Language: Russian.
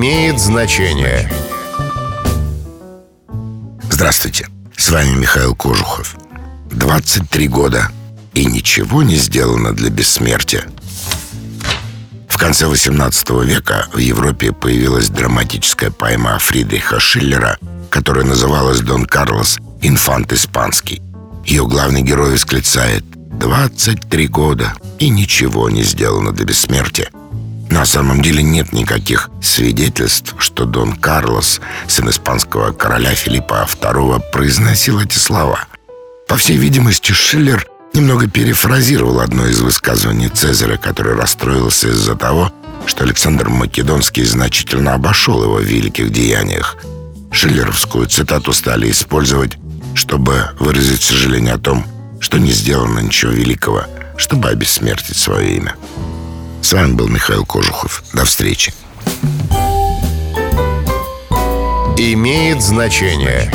имеет значение. Здравствуйте, с вами Михаил Кожухов. 23 года и ничего не сделано для бессмертия. В конце 18 века в Европе появилась драматическая поэма Фридриха Шиллера, которая называлась «Дон Карлос. Инфант Испанский». Ее главный герой восклицает «23 года и ничего не сделано для бессмертия». На самом деле нет никаких свидетельств, что Дон Карлос, сын испанского короля Филиппа II, произносил эти слова. По всей видимости, Шиллер немного перефразировал одно из высказываний Цезаря, который расстроился из-за того, что Александр Македонский значительно обошел его в великих деяниях. Шиллеровскую цитату стали использовать, чтобы выразить сожаление о том, что не сделано ничего великого, чтобы обессмертить свое имя. С вами был Михаил Кожухов. До встречи. Имеет значение.